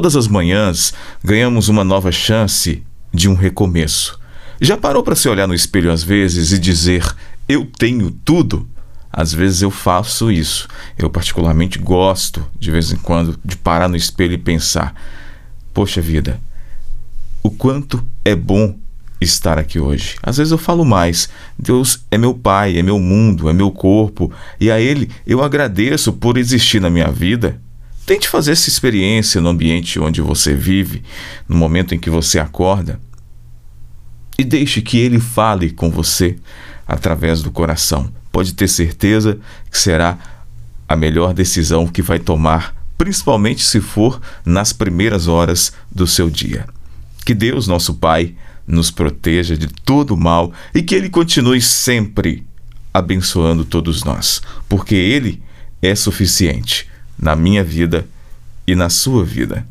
Todas as manhãs ganhamos uma nova chance de um recomeço. Já parou para se olhar no espelho às vezes e dizer: Eu tenho tudo? Às vezes eu faço isso. Eu, particularmente, gosto, de vez em quando, de parar no espelho e pensar: Poxa vida, o quanto é bom estar aqui hoje. Às vezes eu falo mais. Deus é meu Pai, é meu mundo, é meu corpo, e a Ele eu agradeço por existir na minha vida. Tente fazer essa experiência no ambiente onde você vive, no momento em que você acorda, e deixe que Ele fale com você através do coração. Pode ter certeza que será a melhor decisão que vai tomar, principalmente se for nas primeiras horas do seu dia. Que Deus, nosso Pai, nos proteja de todo mal e que Ele continue sempre abençoando todos nós, porque Ele é suficiente na minha vida e na sua vida.